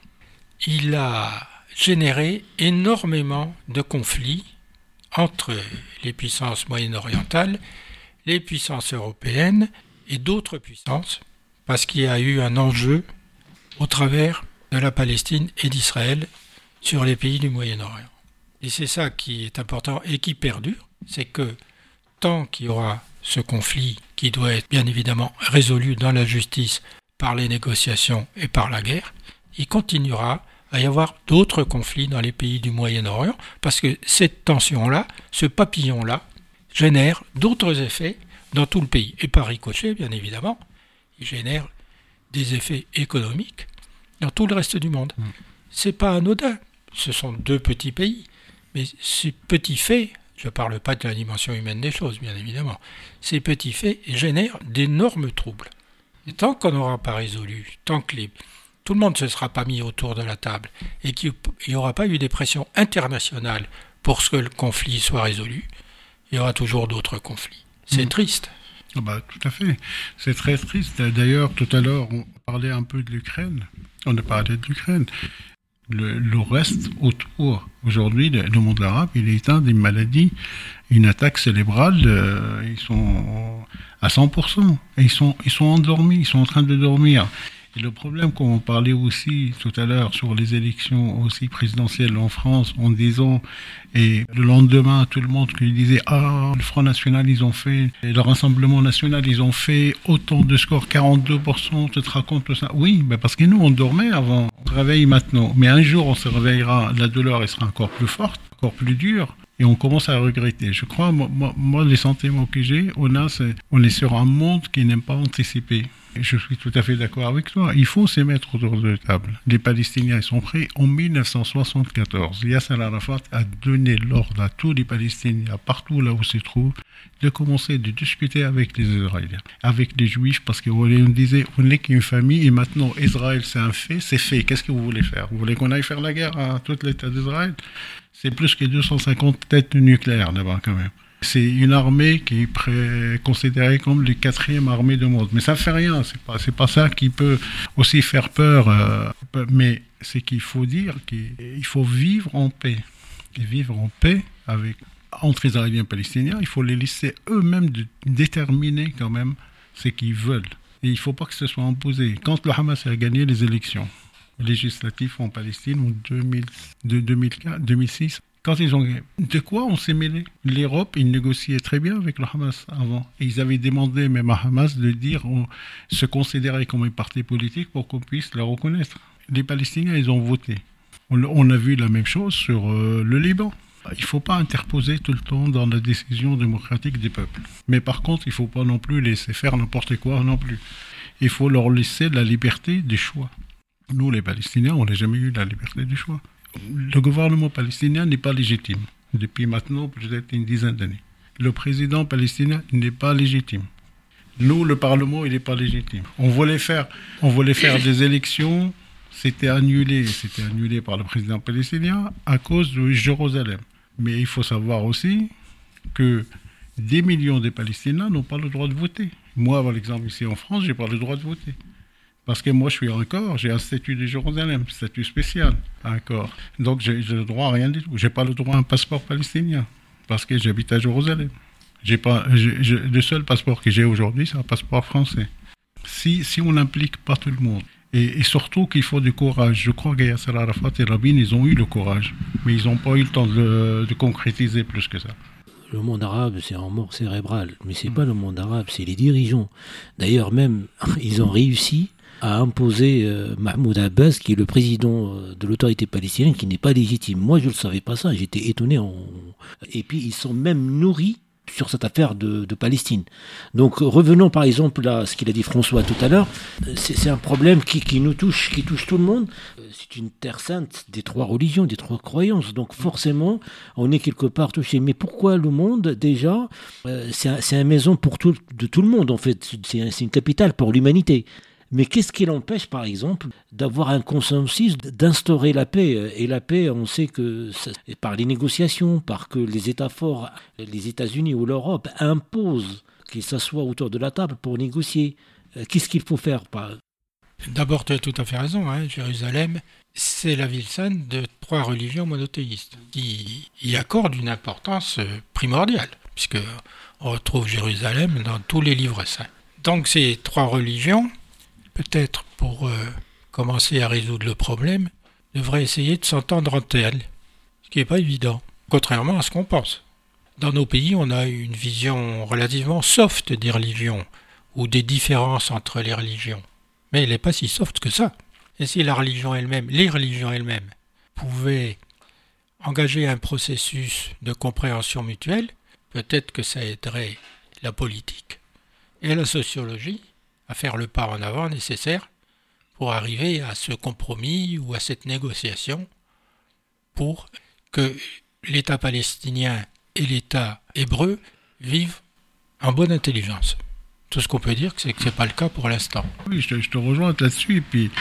il a généré énormément de conflits entre les puissances moyen-orientales, les puissances européennes et d'autres puissances, parce qu'il y a eu un enjeu au travers de la Palestine et d'Israël sur les pays du Moyen-Orient. Et c'est ça qui est important et qui perdure, c'est que tant qu'il y aura ce conflit qui doit être bien évidemment résolu dans la justice par les négociations et par la guerre, il continuera à y avoir d'autres conflits dans les pays du Moyen-Orient, parce que cette tension-là, ce papillon-là, génère d'autres effets dans tout le pays. Et par ricochet, bien évidemment, il génère des effets économiques dans tout le reste du monde. Ce mm. C'est pas anodin. Ce sont deux petits pays. Mais ces petits faits, je ne parle pas de la dimension humaine des choses, bien évidemment, ces petits faits génèrent d'énormes troubles. Et tant qu'on n'aura pas résolu, tant que tout le monde ne se sera pas mis autour de la table et qu'il n'y aura pas eu des pressions internationales pour que le conflit soit résolu, il y aura toujours d'autres conflits. C'est mm. triste. Ah bah, tout à fait. C'est très triste. D'ailleurs, tout à l'heure, on parlait un peu de l'Ukraine. On a parlé de l'Ukraine. Le, reste autour, aujourd'hui, le, monde arabe, il est éteint d'une maladie, une attaque cérébrale. Euh, ils sont à 100%. Et ils sont, ils sont endormis, ils sont en train de dormir. Le problème qu'on parlait aussi tout à l'heure sur les élections aussi présidentielles en France, en disant, et le lendemain, tout le monde qui disait, ah, le Front National, ils ont fait, le Rassemblement National, ils ont fait autant de scores, 42%, tu te racontes tout ça. Oui, ben parce que nous, on dormait avant, on se réveille maintenant. Mais un jour, on se réveillera, la douleur, elle sera encore plus forte, encore plus dure et on commence à regretter. Je crois, moi, moi les sentiments que j'ai, on, on est sur un monde qui n'aime pas anticiper. Je suis tout à fait d'accord avec toi. Il faut se mettre autour de la table. Les Palestiniens sont prêts. En 1974, Yasser Arafat a donné l'ordre à tous les Palestiniens, partout là où se trouvent, de commencer de discuter avec les Israéliens, avec les Juifs, parce qu'on disait, on n'est qu'une famille, et maintenant Israël c'est un fait, c'est fait. Qu'est-ce que vous voulez faire? Vous voulez qu'on aille faire la guerre à tout l'État d'Israël? C'est plus que 250 têtes nucléaires là-bas quand même. C'est une armée qui est considérée comme la quatrième armée du monde. Mais ça ne fait rien, c'est pas, pas ça qui peut aussi faire peur. Euh, mais c'est qu'il faut dire qu'il faut vivre en paix. Et vivre en paix avec, entre Israéliens et Palestiniens, il faut les laisser eux-mêmes déterminer quand même ce qu'ils veulent. Et il ne faut pas que ce soit imposé. Quand le Hamas a gagné les élections législatives en Palestine en 2000, 2004, 2006, quand ils ont de quoi on s'est mêlé? L'Europe, ils négociaient très bien avec le Hamas avant. Ils avaient demandé même à Hamas de dire, on se considérer comme un parti politique pour qu'on puisse le reconnaître. Les Palestiniens, ils ont voté. On, a vu la même chose sur euh, le Liban. Il ne faut pas interposer tout le temps dans la décision démocratique des peuples. Mais par contre, il ne faut pas non plus laisser faire n'importe quoi non plus. Il faut leur laisser la liberté du choix. Nous, les Palestiniens, on n'a jamais eu la liberté du choix le gouvernement palestinien n'est pas légitime depuis maintenant peut-être une dizaine d'années. Le président palestinien n'est pas légitime. Nous, le Parlement, il n'est pas légitime. On voulait faire, des élections, c'était annulé, par le président palestinien à cause de Jérusalem. Mais il faut savoir aussi que des millions de Palestiniens n'ont pas le droit de voter. Moi, par exemple, ici en France, j'ai pas le droit de voter. Parce que moi, je suis encore, j'ai un statut de Jérusalem, statut spécial encore. Donc, j'ai le droit à rien du tout. J'ai pas le droit à un passeport palestinien parce que j'habite à Jérusalem. J'ai pas, le seul passeport que j'ai aujourd'hui, c'est un passeport français. Si, si on n'implique pas tout le monde, et, surtout qu'il faut du courage. Je crois que Yasser Arafat et Rabin, ils ont eu le courage, mais ils n'ont pas eu le temps de, de concrétiser plus que ça. le monde arabe, c'est en mort cérébrale, mais c'est pas le monde arabe, c'est les dirigeants. D'ailleurs, même, ils ont réussi à imposer euh, Mahmoud Abbas, qui est le président euh, de l'autorité palestinienne, qui n'est pas légitime. Moi, je ne le savais pas ça, j'étais étonné. Et puis, ils sont même nourris sur cette affaire de, Palestine. Donc revenons par exemple à ce qu'il a dit François tout à l'heure. C'est un problème qui, nous touche, qui touche tout le monde. C'est une terre sainte des trois religions, des trois croyances. Donc forcément, on est quelque part touché. Mais pourquoi le monde déjà euh, C'est un, maison pour tout, de tout le monde en fait. C'est une capitale pour l'humanité. Mais qu'est-ce qui l'empêche, par exemple, d'avoir un consensus, d'instaurer la paix? Et la paix, on sait que par les négociations, par que les États forts, les États-Unis ou l'Europe imposent qu'ils s'assoient autour de la table pour négocier. Euh, qu'est-ce qu'il faut faire D'abord, tu as tout à fait raison. Hein. Jérusalem, c'est la ville sainte de trois religions monothéistes qui y accordent une importance euh, primordiale, puisque on retrouve Jérusalem dans tous les livres saints. Donc ces trois religions peut-être pour euh, commencer à résoudre le problème, devrait essayer de s'entendre entre elles, ce qui n'est pas évident, contrairement à ce qu'on pense. Dans nos pays, on a une vision relativement soft des religions, ou des différences entre les religions. Mais elle n'est pas si soft que ça. Et si la religion elle-même, les religions elles-mêmes, pouvaient engager un processus de compréhension mutuelle, peut-être que ça aiderait la politique et la sociologie à faire le pas en avant nécessaire pour arriver à ce compromis ou à cette négociation pour que l'État palestinien et l'État hébreu vivent en bonne intelligence. Tout ce qu'on peut dire, c'est que ce n'est pas le cas pour l'instant. Oui, je te, rejoins là-dessus. Et puis,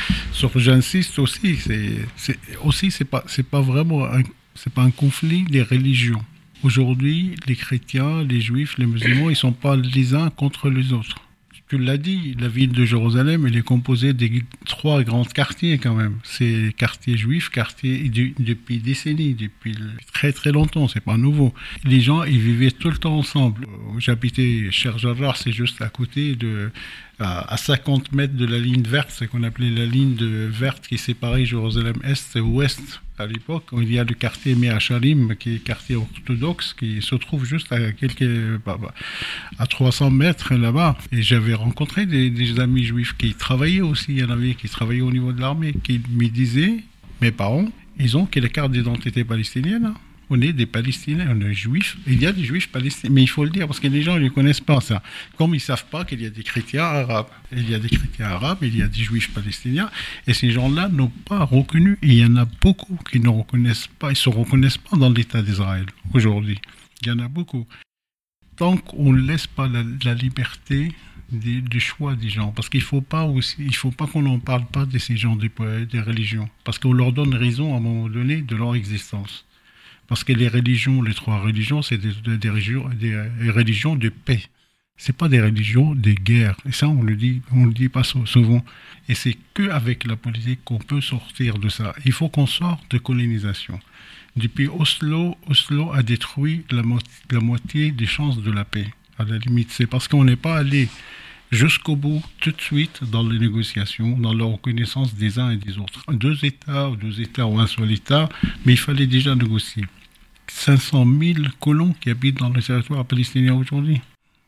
j'insiste aussi, c'est aussi, pas, pas vraiment pas un conflit des religions. Aujourd'hui, les chrétiens, les juifs, les musulmans, ils sont pas les uns contre les autres tu l'as dit, la ville de Jérusalem, elle est composée de trois grands quartiers quand même. C'est quartier juif, quartier depuis des décennies, depuis très très longtemps, c'est pas nouveau. Les gens, ils vivaient tout le temps ensemble. J'habitais Cher c'est juste à côté de à 50 mètres de la ligne verte, ce qu'on appelait la ligne de verte qui séparait Jérusalem-Est et Ouest à l'époque. Il y a le quartier Meachalim, qui est quartier orthodoxe, qui se trouve juste à quelques, bah, bah, à 300 mètres là-bas. Et j'avais rencontré des, amis juifs qui travaillaient aussi. Il y en avait qui travaillaient au niveau de l'armée, qui me disaient, mes parents, ils ont quelle carte d'identité palestinienne hein on est des Palestiniens, on est juifs. Il y a des juifs palestiniens, mais il faut le dire parce que les gens ne connaissent pas ça. Comme ils ne savent pas qu'il y a des chrétiens arabes. Il y a des chrétiens arabes, il y a des juifs palestiniens, et ces gens-là n'ont pas reconnu, et il y en a beaucoup qui ne reconnaissent pas, ils se reconnaissent pas dans l'État d'Israël aujourd'hui. Il y en a beaucoup. Tant qu'on ne laisse pas la, liberté du choix des gens. Parce qu'il ne faut pas aussi, faut pas qu'on n'en parle pas de ces gens des, des religions. Parce qu'on leur donne raison à un moment donné de leur existence. Parce que les religions, les trois religions, c'est des, religions, des religions de paix. C'est pas des religions de guerre. Et ça, on le dit, on le dit pas souvent. Et c'est que avec la politique qu'on peut sortir de ça. Il faut qu'on sorte de colonisation. Depuis Oslo, Oslo a détruit la, la moitié des chances de la paix. À la limite, c'est parce qu'on n'est pas allé jusqu'au bout, tout de suite, dans les négociations, dans la reconnaissance des uns et des autres. Deux États, ou deux États, ou un seul État, mais il fallait déjà négocier. 500 000 colons qui habitent dans le territoire palestinien aujourd'hui.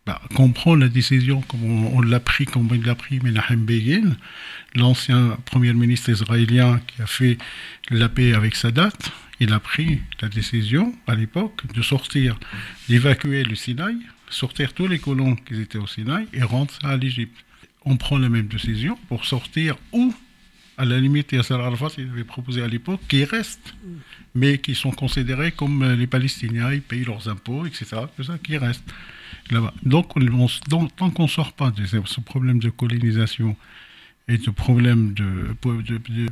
Bah, qu'on prend la décision comme on, l'a pris, comme il l'a pris Menachem Begin, l'ancien premier ministre israélien qui a fait la paix avec Sadat, il a pris la décision à l'époque de sortir, d'évacuer le Sinaï, sortir tous les colons qui étaient au Sinaï et rendre ça à l'Égypte. On prend la même décision pour sortir où? À la limite, Yasser Arafat il avait proposé à l'époque qu'ils restent, mais qui sont considérés comme euh, les Palestiniens, ils payent leurs impôts, etc. C'est ça qui restent là-bas. Donc, tant qu'on ne sort pas de ce problème de colonisation et de problème de,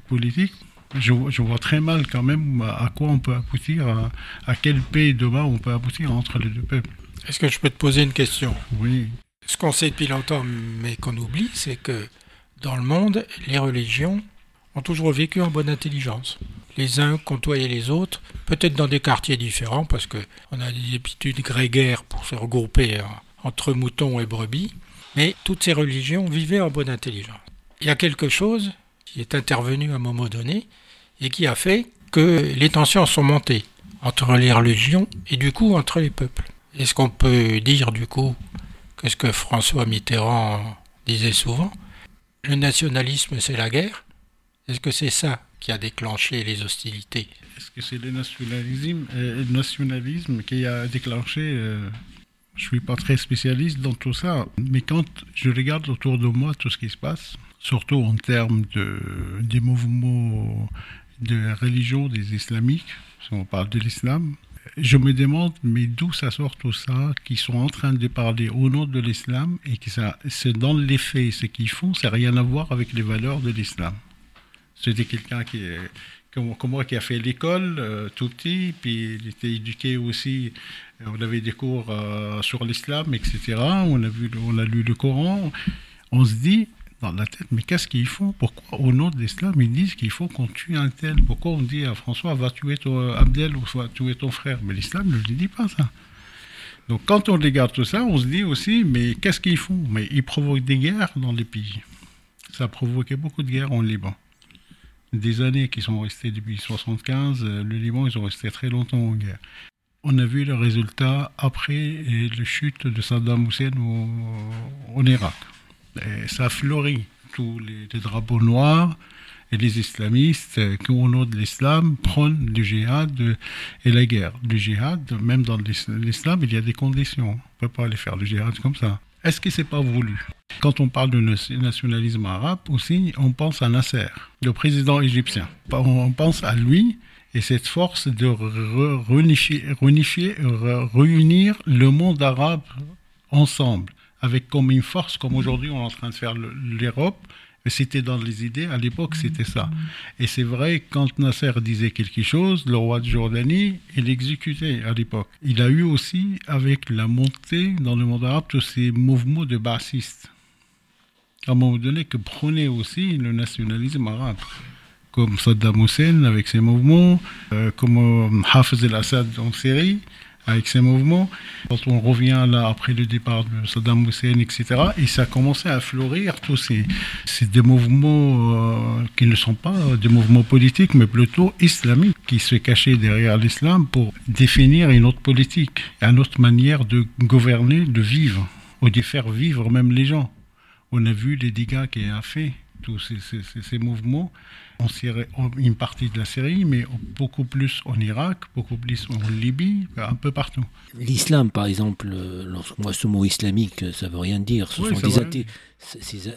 politique, je, vois très mal quand même à quoi on peut aboutir, à, à quel pays demain on peut aboutir entre les deux peuples. Est-ce que je peux te poser une question? Oui. Ce qu'on sait depuis longtemps, mais qu'on oublie, c'est que dans le monde, les religions ont toujours vécu en bonne intelligence. Les uns côtoyaient les autres, peut-être dans des quartiers différents, parce qu'on a des habitudes grégaires pour se regrouper entre moutons et brebis, mais toutes ces religions vivaient en bonne intelligence. Il y a quelque chose qui est intervenu à un moment donné et qui a fait que les tensions sont montées entre les religions et du coup entre les peuples. Est-ce qu'on peut dire du coup que ce que François Mitterrand disait souvent, le nationalisme c'est la guerre? Est-ce que c'est ça qui a déclenché les hostilités Est-ce que c'est le nationalisme, euh, nationalisme qui a déclenché euh, Je suis pas très spécialiste dans tout ça, mais quand je regarde autour de moi tout ce qui se passe, surtout en termes de, des mouvements de religion des islamiques, si on parle de l'islam, je me demande, mais d'où ça sort tout ça, qui sont en train de parler au nom de l'islam et que ça, c'est dans les faits, ce qu'ils font, ça n'a rien à voir avec les valeurs de l'islam. C'était quelqu'un qui est, comme, moi qui a fait l'école euh, tout petit, puis il était éduqué aussi, on avait des cours euh, sur l'islam, etc. On a, vu, on a lu le Coran. On se dit, dans la tête, mais qu'est-ce qu'ils font? Pourquoi, au nom de l'islam, ils disent qu'il faut qu'on tue un tel? Pourquoi on dit à François, va tuer ton Abdel ou va tuer ton frère? Mais l'islam ne lui dit pas ça. Donc quand on regarde tout ça, on se dit aussi, mais qu'est-ce qu'ils font? Mais ils provoquent des guerres dans les pays. Ça a provoqué beaucoup de guerres en Liban. Des années qui sont restées depuis 1975, le Liban, ils ont resté très longtemps en guerre. On a vu le résultat après la chute de Saddam Hussein au, en Irak ça a fleuri. Tous les, drapeaux noirs et les islamistes qui, au nom de l'islam, prônent le djihad et la guerre. Le djihad, même dans l'islam, il y a des conditions. On ne peut pas aller faire le djihad comme ça. Est-ce que c'est pas voulu? Quand on parle de nationalisme arabe aussi, on pense à Nasser, le président égyptien. On pense à lui et cette force de réunir le monde arabe ensemble avec comme une force, comme aujourd'hui on est en train de faire l'Europe. C'était dans les idées, à l'époque c'était ça. Et c'est vrai, quand Nasser disait quelque chose, le roi de Jordanie, il exécutait à l'époque. Il a eu aussi, avec la montée dans le monde arabe, tous ces mouvements de bassistes. À un moment donné, que prenait aussi le nationalisme arabe comme Saddam Hussein avec ses mouvements, euh, comme euh, Hafez el-Assad en Syrie, avec ces mouvements. Quand on revient là après le départ de Saddam Hussein, etc., et ça a commencé à fleurir tous ces, des mouvements euh, qui ne sont pas des mouvements politiques, mais plutôt islamiques, qui se cachaient derrière l'islam pour définir une autre politique, une autre manière de gouverner, de vivre, ou de faire vivre même les gens. On a vu les dégâts qu'il a fait tous ces mouvements en Syrie, une partie de la Syrie, mais beaucoup plus en Irak, beaucoup plus en Libye, un peu partout. L'islam, par exemple, euh, moi, ce mot islamique, ça veut rien dire. Ce sont des,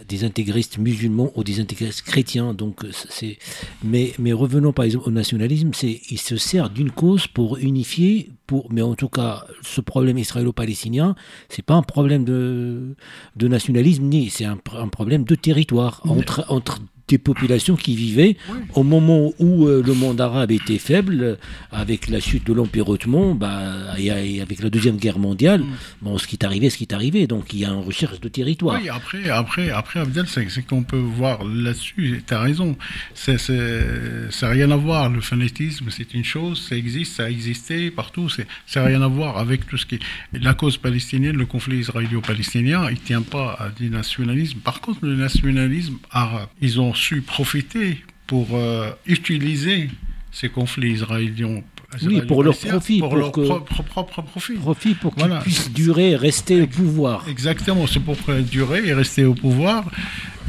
des, intégristes musulmans ou des intégristes chrétiens. Donc, c'est. Mais, mais revenons par exemple au nationalisme, c'est il se sert d'une cause pour unifier, pour. Mais en tout cas, ce problème israélo-palestinien, c'est pas un problème de, de nationalisme ni c'est un, un, problème de territoire entre entre des populations qui vivaient au moment où euh, le monde arabe était faible, avec la chute de l'Empire ottoman, bah, et, avec la Deuxième Guerre mondiale, mm. bon, ce qui est arrivé, ce qui est arrivé. Donc il y a une recherche de territoire. Oui, après, après, après Abdel, c'est qu'on peut voir là-dessus, tu as raison, c'est, ça n'a rien à voir. Le fanatisme, c'est une chose, ça existe, ça a existé partout, ça n'a rien à voir avec tout ce qui est. La cause palestinienne, le conflit israélo-palestinien, il ne tient pas à du nationalisme. Par contre, le nationalisme arabe, ils ont su profiter pour euh, utiliser ces conflits israéliens. Oui, pour leur profit. Pour, leur propre profit. Profit pour qu'ils puissent durer et rester au pouvoir. Exactement, c'est pour durer et rester au pouvoir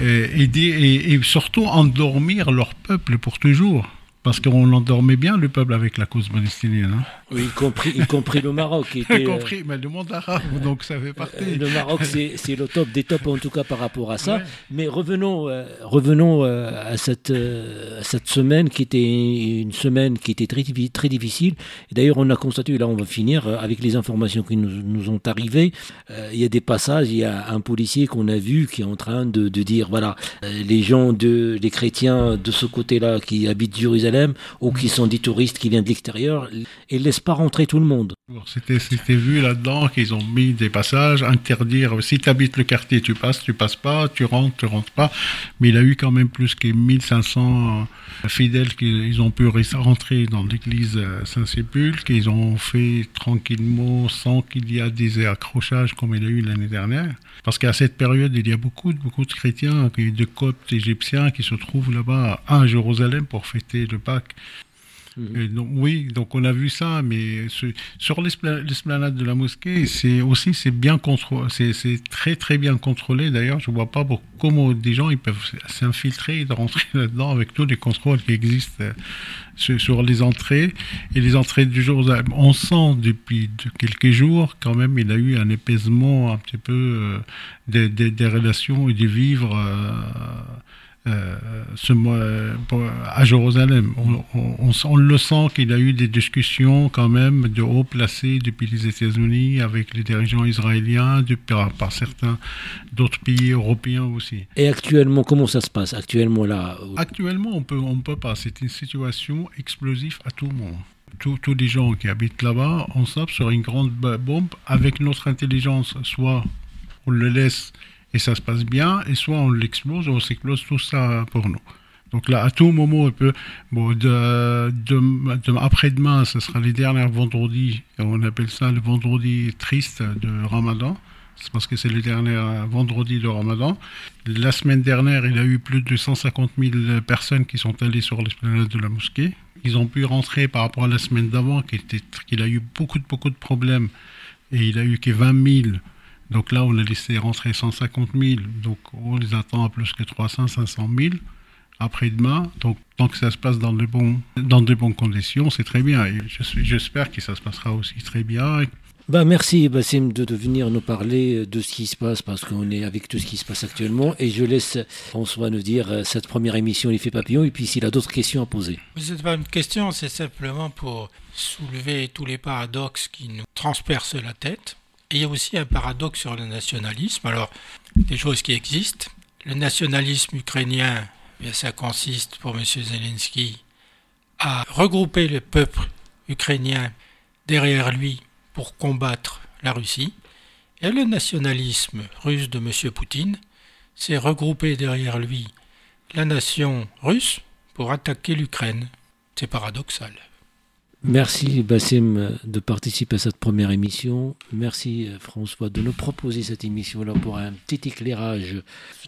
et, et, et surtout endormir leur peuple pour toujours. Parce qu'on endormait bien le peuple avec la cause palestinienne. Hein. Oui, y compris, y compris le Maroc. y compris, euh, mais le monde arabe, donc ça fait partie. Euh, le Maroc, c'est le top des tops, en tout cas par rapport à ça. Mais revenons, euh, revenons à, cette, cette semaine qui était une semaine qui était très, très difficile. D'ailleurs, on a constaté, là on va finir, avec les informations qui nous, nous ont arrivées, il y a des passages, il y a un policier qu'on a vu qui est en train de, de dire, voilà, les gens, de, les chrétiens de ce côté-là qui habitent Jérusalem, ou qui sont des touristes qui viennent de l'extérieur et ne laissent pas rentrer tout le monde. C'était, vu là-dedans qu'ils ont mis des passages, interdire, si tu habites le quartier, tu passes, tu passes pas, tu rentres, tu rentres pas. Mais il a eu quand même plus que 1500 fidèles qui ont pu rentrer dans l'église Saint-Sépulcre, qu'ils ont fait tranquillement sans qu'il y ait des accrochages comme il y a eu l'année dernière. Parce qu'à cette période, il y a beaucoup, beaucoup de chrétiens, de coptes égyptiens qui se trouvent là-bas à Jérusalem pour fêter le Pâques. Mhm. donc, oui, donc on a vu ça, mais sur l'esplanade de la mosquée, c'est aussi c'est bien contrôlé, c'est très très bien contrôlé. D'ailleurs, je vois pas comment des gens ils peuvent s'infiltrer et rentrer là-dedans avec tous les contrôles qui existent euh, sur, les entrées et les entrées du jour. On sent depuis quelques jours quand même, il a eu un épaisement un petit peu euh, des, des, relations et du vivre. Euh, euh, ce mois, à Jérusalem. On, le sent qu'il y a eu des discussions quand même de haut placés depuis les États-Unis avec les dirigeants israéliens, par, certains d'autres pays européens aussi. Et actuellement, comment ça se passe? Actuellement là Actuellement, on peut, on peut pas. C'est une situation explosive à tout le monde. Tous, tous les gens qui habitent là-bas, on sape sur une grande bombe avec notre intelligence. Soit on le laisse et ça se passe bien, et soit on l'explose, on s'explose tout ça pour nous. Donc là, à tout moment, on peut. Bon, de, de, après-demain, ce sera les derniers vendredis, on appelle ça le vendredi triste de Ramadan. Parce que c'est le dernier vendredi de Ramadan. La semaine dernière, il y a eu plus de 150 000 personnes qui sont allées sur l'esplanade de la mosquée. Ils ont pu rentrer par rapport à la semaine d'avant, qu'il a eu beaucoup, beaucoup de problèmes. Et il a eu que 20 000 donc là, on a laissé rentrer 150 000, donc on les attend à plus que 300, 500 000 après-demain. Donc tant que ça se passe dans de, bons, dans de bonnes conditions, c'est très bien. Et j'espère que ça se passera aussi très bien. Ben merci Bassim de, venir nous parler de ce qui se passe parce qu'on est avec tout ce qui se passe actuellement et je laisse François nous dire euh, cette première émission l'effet papillon et puis s'il a d'autres questions à poser. Ce n'est pas une question, c'est simplement pour soulever tous les paradoxes qui nous transpercent la tête il y a aussi un paradoxe sur le nationalisme. Alors, des choses qui existent. Le nationalisme ukrainien, eh ça consiste pour M. Zelensky à regrouper le peuple ukrainien derrière lui pour combattre la Russie. Et le nationalisme russe de M. Poutine, c'est regrouper derrière lui la nation russe pour attaquer l'Ukraine. C'est paradoxal. Merci Bassim de participer à cette première émission. Merci François de nous proposer cette émission-là pour un petit éclairage.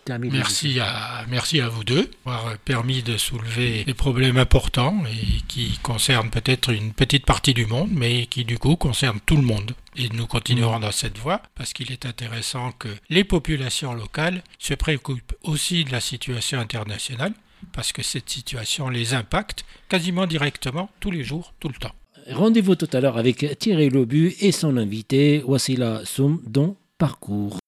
Merci à, merci à vous deux d'avoir permis de soulever des problèmes importants et qui concernent peut-être une petite partie du monde, mais qui du coup concernent tout le monde. Et nous continuerons dans cette voie parce qu'il est intéressant que les populations locales se préoccupent aussi de la situation internationale parce que cette situation les impacte quasiment directement tous les jours, tout le temps. Rendez-vous tout à l'heure avec Thierry Lobu et son invité Wassila Soum dans Parcours.